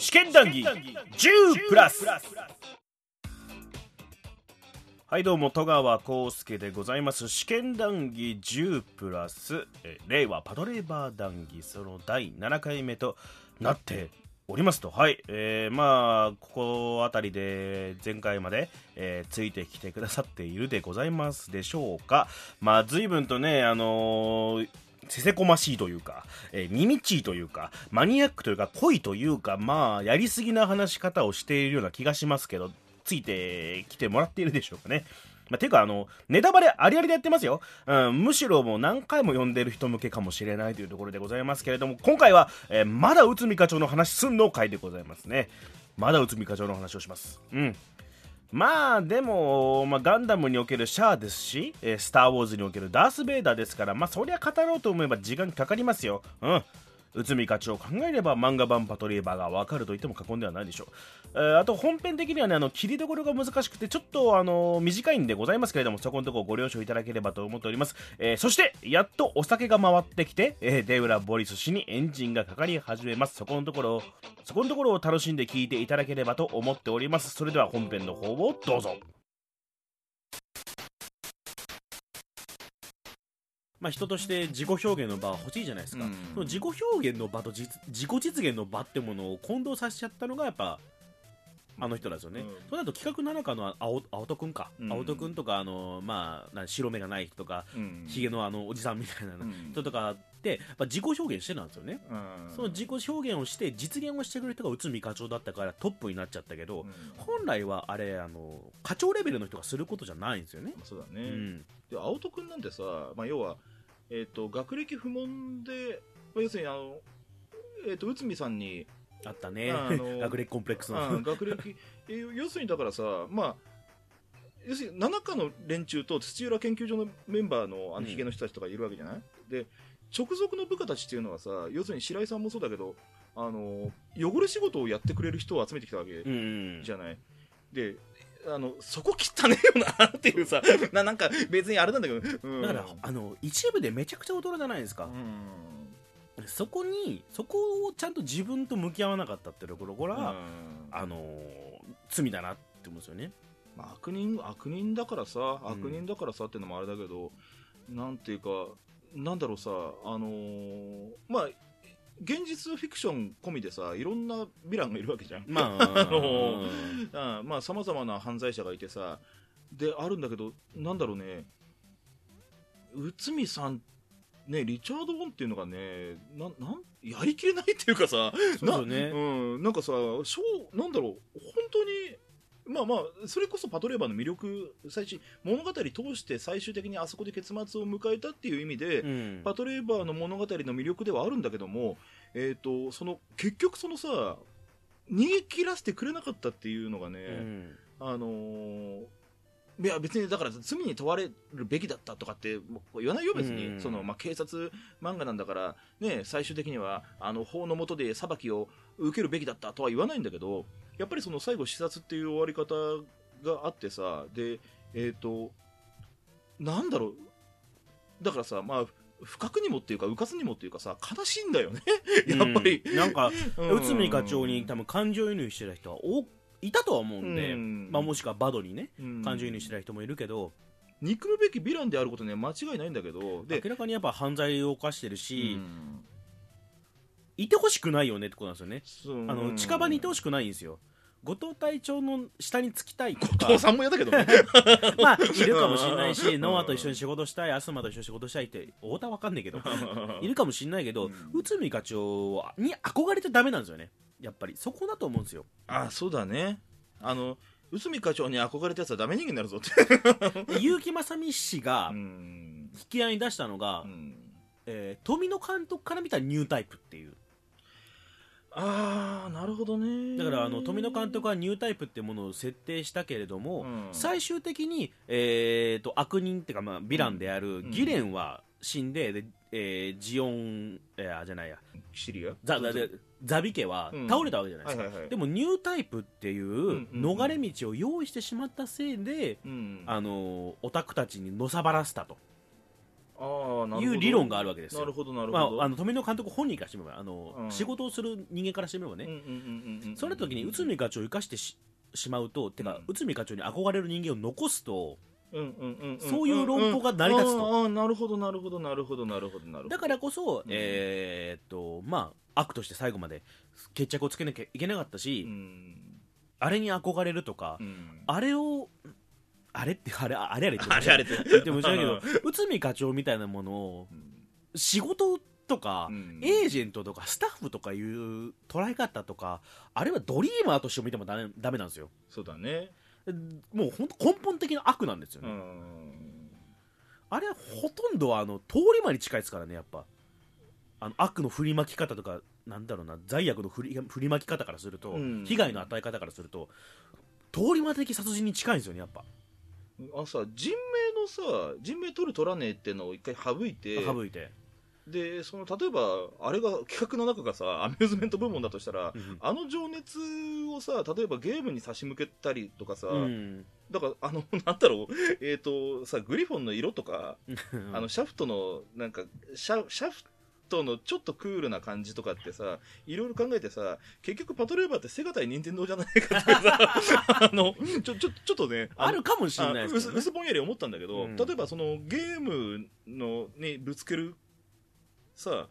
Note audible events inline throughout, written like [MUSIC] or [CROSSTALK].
試験談義10プラス。はいどうも戸川浩介でございます。試験談義10プラス。令和パトレーバー談義その第7回目となっておりますと。はい、えー、まあここあたりで前回まで、えー、ついてきてくださっているでございますでしょうか。まあ随分とねあのーせせこましいというか、えー、耳ちいというか、マニアックというか、濃いというか、まあ、やりすぎな話し方をしているような気がしますけど、ついてきてもらっているでしょうかね。まあ、ていうか、あの、ネタバレありありでやってますよ。うん、むしろもう何回も読んでる人向けかもしれないというところでございますけれども、今回は、えー、まだ内海課長の話すんの回でございますね。まだ内海課長の話をします。うん。まあでも、まあ、ガンダムにおけるシャアですし、えー、スター・ウォーズにおけるダース・ベイダーですから、まあそりゃ語ろうと思えば時間かかりますよ。うん。内海課長を考えれば漫画版パトレーバーがわかると言っても過言ではないでしょう。えー、あと本編的にはね、あの、切りどころが難しくて、ちょっとあの、短いんでございますけれども、そこのところご了承いただければと思っております。えー、そして、やっとお酒が回ってきて、えー、デウラ・ボリス氏にエンジンがかかり始めます。そこのところ、そこのところを楽しんで聞いていただければと思っております。それでは本編の方をどうぞ。まあ、人として自己表現の場は欲しいじゃないですか、うん、その自己表現の場と自己実現の場ってものを混同させちゃったのがやっぱあの人ですよね、うん、その後企画7日の青青戸君か、うん、青戸君とかあの、まあ、白目がない人とか、ひ、げ、のあのおじさんみたいな人とかまあ、自己表現してたんですよね、その自己表現をして実現をしてくれる人が内海課長だったからトップになっちゃったけど、本来はあれあの課長レベルの人がすることじゃないんですよね。そうだね、で青戸君なんてさ、まあ、要はえっ、ー、と、学歴不問で、まあ、要するにあの、えっ、ー、と、内海さんに、あったね。あの [LAUGHS] 学歴コンプレックスの。学歴、えー、要するにだからさ、まあ、要するに7日の連中と土浦研究所のメンバーのあのヒゲの人たちとかいるわけじゃない、うん、で、直属の部下たちっていうのはさ、要するに白井さんもそうだけど、あの、汚れ仕事をやってくれる人を集めてきたわけじゃない？うん、で、あのそこ切ったねよなっていうさ [LAUGHS] ななんか別にあれなんだけど、うん、だからあの一部でめちゃくちゃ踊るじゃないですか、うん、そこにそこをちゃんと自分と向き合わなかったってところが、うん、あの罪だなって思うんですよね、まあ、悪人悪人だからさ悪人だからさっていうのもあれだけど、なんていうかなんだろうさあのー、まあ現実フィクション込みでさいろんなヴィランがいるわけじゃん。まあ、[LAUGHS] あのまあさまざまな犯罪者がいてさであるんだけどなんだろうね内海さんねリチャード・ボンっていうのがねななんやりきれないっていうかさそうね、うん、なんかさしょうなんだろう本当にまあまあ、それこそパトレーバーの魅力、最初、物語通して最終的にあそこで結末を迎えたっていう意味で、うん、パトレーバーの物語の魅力ではあるんだけども、えっ、ー、と、その、結局そのさ、逃げ切らせてくれなかったっていうのがね、うん、あのー、いや別にだから罪に問われるべきだったとかって言わないよ、別に、うん、そのまあ、警察漫画なんだから、ね、最終的にはあの法の下で裁きを受けるべきだったとは言わないんだけど、やっぱりその最後、視察っていう終わり方があってさ、で、えっ、ー、と、なんだろう、だからさ、まあ、不覚にもっていうか、うかつにもっていうかさ、悲しいんだよね、[LAUGHS] やっぱり。うん、なん。か、内海課長に多分感情移入してた人は多いたとは思うんで、うん、まあ、もしくはバドにね、感情移入してた人もいるけど、憎むべきヴィランであることには間違いないんだけど。明らかにやっぱ犯罪を犯してるし、いてほしくないよねってことなんですよね、あの近場にいてほしくないんですよ後藤隊長の下につきたいとか。後藤さんも嫌だけどね。[LAUGHS] まあいるかもしれないしノアと一緒に仕事したい東と一緒に仕事したいって太田わかんないけどいるかもしれないけど、内海課長に憧れちゃダメなんですよね。やっぱり。そこだと思うんですよ。あそうだね。あの内海課長に憧れたやつはダメ人間になるぞって。結城正美氏が引き合いに出したのが、えー、富野監督から見たニュータイプっていう。ああなるほどね。だからあの富野監督はニュータイプっていうものを設定したけれども、うん、最終的に、えーと、悪人っていうか、まあ、ヴィランであるギレンは死んでで、えー、ジオン、えー、じゃないや。シリアザザザビ家は倒れたわけじゃないですか、うんはいはいはい、でもニュータイプっていう逃れ道を用意してしまったせいで、うん、あのオタクたちにのさばらせたという理論があるわけですよ。なるほどなるまほど、あ、あの富野監督本人からしてみればあの、うん。仕事をする人間からしてみればね、その時に内海課長を生かしてししまうとてか、うん。内海課長に憧れる人間を残すとそういう論法が成り立つと。ああなるほどなるほどなるほどなるほどなるほど。だからこそ、うん。えーっとまあ悪として最後まで決着をつけなきゃいけなかったし、うん。あれに憧れるとか、うん。あれをあれってあれあれあれって。[LAUGHS] あれあれって。言っても申し訳ないけど内海課長みたいなものをうん仕事とか、うん。エージェントとかスタッフとかいう捉え方とかあれはドリーマーとして見てもダメダメなんですよ。そうだね。もう本当根本的な悪なんですようね、ん。あれはほとんどあの通り魔に近いですからねやっぱ。あの悪の振りまき方とかなんだろうな罪悪の振り振りまき方からすると、うん。被害の与え方からすると通り魔的殺人に近いんですよねやっぱあさ人命のさ人命取る取らねえってのを一回省いて省いて、でその例えばあれが企画の中がさアミューズメント部門だとしたら、うんあの情熱をさ例えばゲームに差し向けたりとかさ、うん。だからあの [LAUGHS] なんだろうえっ、とさグリフォンの色とか、あのシャフトのなんかシャシャフトのちょっとクールな感じとかってさいろいろ考えてさ結局パトレーバーってセガ対任天堂じゃないかってさ [LAUGHS] あのちょちょちょっとねのあるかもしれないあですね、薄薄ぼんやり思ったんだけど、うん。例えばそのゲームのにぶつけるさ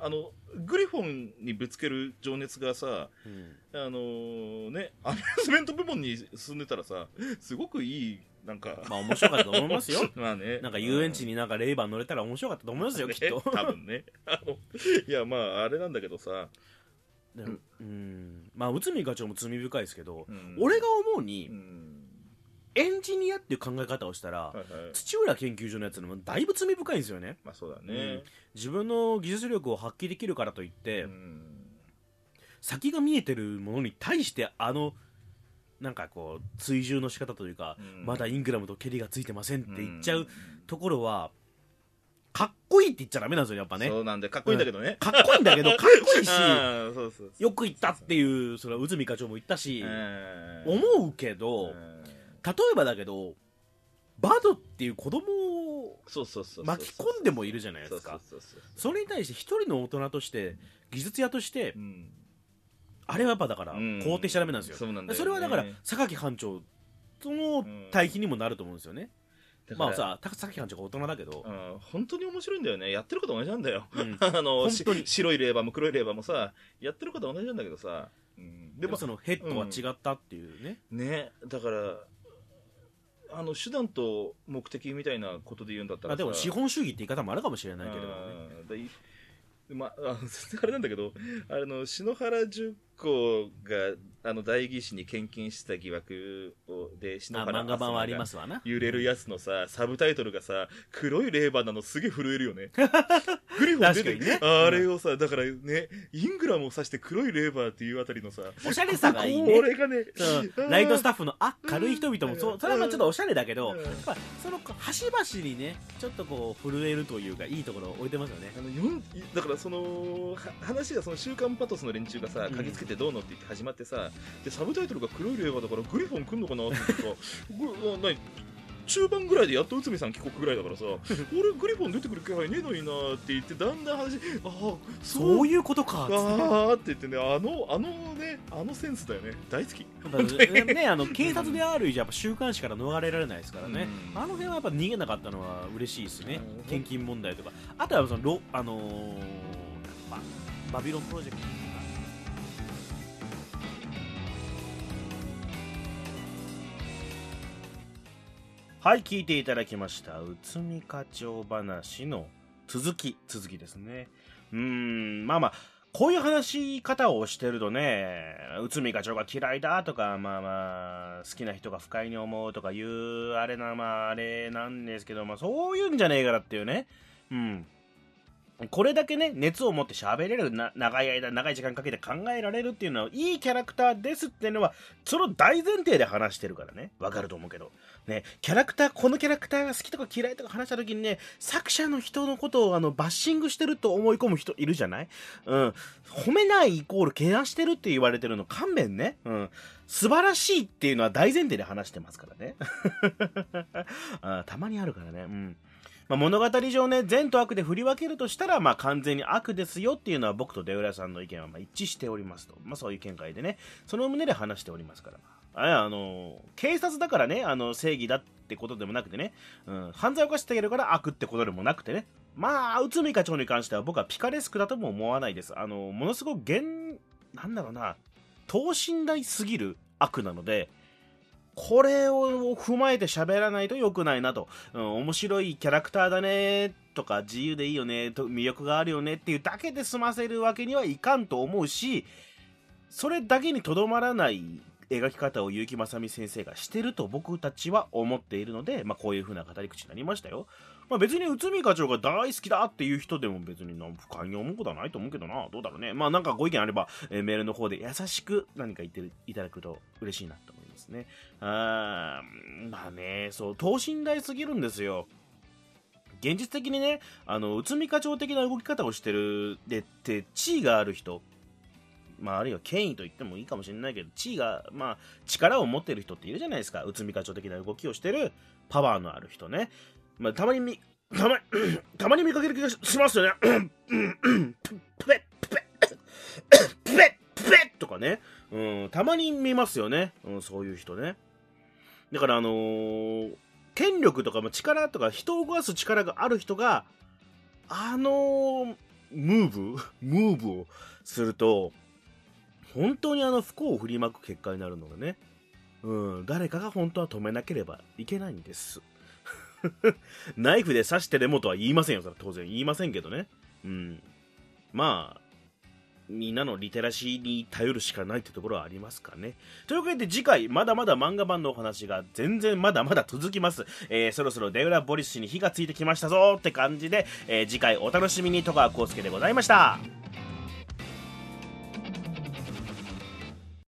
あのグリフォンにぶつける情熱がさうん。あのねアミューズメント部門に進んでたらさすごくいいなんか。まあ面白かったと思いますよ。[LAUGHS] まあね。なんか遊園地になんかレイバー乗れたら面白かったと思いますよ、[LAUGHS] きっと。ね多分ね。あ [LAUGHS] のいやまああれなんだけどさ、でもうん。まあ内海課長も罪深いですけど、うん。俺が思うに、うん。エンジニアっていう考え方をしたら、はいはい。土浦研究所のやつのもだいぶ罪深いんですよね。まあそうだね、自分の技術力を発揮できるからといって、うん。先が見えてるものに対してあのなんかこう追従の仕方というか、うん。まだイングラムとケリがついてませんって言っちゃんうところは、かっこいいって言っちゃダメなんですよねやっぱね。そうなんでかっこいいんだけどね、かっこいいんだけどかっこいいしよく言ったっていうそれは内海課長も言ったし、うん。思うけど、うん。例えばだけどバドっていう子供を巻き込んでもいるじゃないですか。それに対して一人の大人として技術屋としてうんあれはやっぱだからうん。肯定しちゃダメなんですよ,、それはだから榊班長との対比にもなると思うんですよね、まあさ榊班長が大人だけど。う、ん。本当に面白いんだよね。やってること同じなんだよ。うん。[LAUGHS] あの白いレーバーも黒いレーバーもさやってること同じなんだけどさ、うん、でもそのヘッドは違ったっていうね、ね。だからあの手段と目的みたいなことで言うんだったらでも資本主義って言い方もあるかもしれないけどもね。まあ、[LAUGHS] あれなんだけどあの篠原塾子があの代議士に献金した疑惑をで篠あ原漫画版はありますわな。揺れるやつのさサブタイトルがさ黒いレーバーなのすげえ震えるよね。[LAUGHS] グリフォン出て確かにね。あれをさだからねイングラムを指して黒いレーバーっていうあたりのさおしゃれさがいいね。これがねそうライトスタッフのあ軽い人々もそうそれはまあちょっとおしゃれだけど、うん。やっぱその端々にねちょっとこう震えるというかいいところを置いてますよね。あのよんだからそのは話がその週刊パトスの連中がさうん。嗅ぎつけてどうのって言って始まってさ、でサブタイトルが黒いレーバーだからグリフォン来んのかなって言ってさ [LAUGHS] 中盤ぐらいでやっと内海さん帰国ぐらいだからさ [LAUGHS] 俺グリフォン出てくる気配ねえのになって言ってだんだん話ああそういうことかあーって言ってねあのあのねあのセンスだよね。大好き。ね [LAUGHS] あの警察である以上やっぱ週刊誌から逃れられないですからね、うん。あの辺はやっぱ逃げなかったのは嬉しいですね。うん。献金問題とか。あとはそのロあのーまバビロンプロジェクトはい聞いていただきました内海課長話の続き続きですねうーんまあまあこういう話し方をしてるとね、内海課長が嫌いだとか、まあまあ、好きな人が不快に思うとかいう、あれな、まああれなんですけど、まあそういうんじゃねえからっていうね。うん。これだけね、熱を持って喋れるな、長い間、長い時間かけて考えられるっていうのは、いいキャラクターですっていうのは、その大前提で話してるからね。わかると思うけど。ね、キャラクター、このキャラクターが好きとか嫌いとか話した時にね、作者の人のことをあの、バッシングしてると思い込む人いるじゃない？うん。褒めないイコールけなしてるって言われてるの勘弁ね。うん。素晴らしいっていうのは大前提で話してますからね。[LAUGHS] あたまにあるからね。うん。まあ、物語上ね、善と悪で振り分けるとしたら、まあ、完全に悪ですよっていうのは僕と出浦さんの意見はま一致しておりますと。まあ、そういう見解でね、その旨で話しておりますから。ああの、警察だからね、あの、正義だってことでもなくてね、うん、犯罪を犯してあげるから悪ってことでもなくてね、まあ、内海課長に関しては僕はピカレスクだとも思わないです。あの、ものすごく現、なんだろうな、等身大すぎる悪なので、これを踏まえて喋らないと良くないなと、うん、面白いキャラクターだねとか自由でいいよねと魅力があるよねっていうだけで済ませるわけにはいかんと思うしそれだけにとどまらない描き方を結城正美先生がしてると僕たちは思っているので、まあ、こういう風な語り口になりましたよ。まあ、別に内海課長が大好きだっていう人でも別に不快に思うことはないと思うけどな。どうだろうね。まあなんかご意見あれば、えー、メールの方で優しく何か言っていただくと嬉しいなと思いますね。あーまあね、そう、等身大すぎるんですよ。現実的にね、あの、内海課長的な動き方をしてる、でって、地位がある人まあ、あるいは権威と言ってもいいかもしれないけど、地位が、まあ、力を持ってる人っているじゃないですか。内海課長的な動きをしてる、パワーのある人ね。まあ、たまにみ、たま、たまに見かける気がしますよね。とかね。うん、たまに見ますよね。うん、そういう人ね。だから、あのー、権力とか力とか人を動かす力がある人が、あのー、ムーブ [LAUGHS] ムーブをすると、本当にあの不幸を振りまく結果になるのがね、うん、誰かが本当は止めなければいけないんです。[LAUGHS] ナイフで刺してでもとは言いませんよ、それ当然言いませんけどね。うん。まあ、みんなのリテラシーに頼るしかないってところはありますかね。というわけで次回、まだまだ漫画版のお話が全然まだまだ続きます。えー、そろそろデウラ・ボリス氏に火がついてきましたぞって感じで、えー、次回お楽しみに戸川浩介でございました。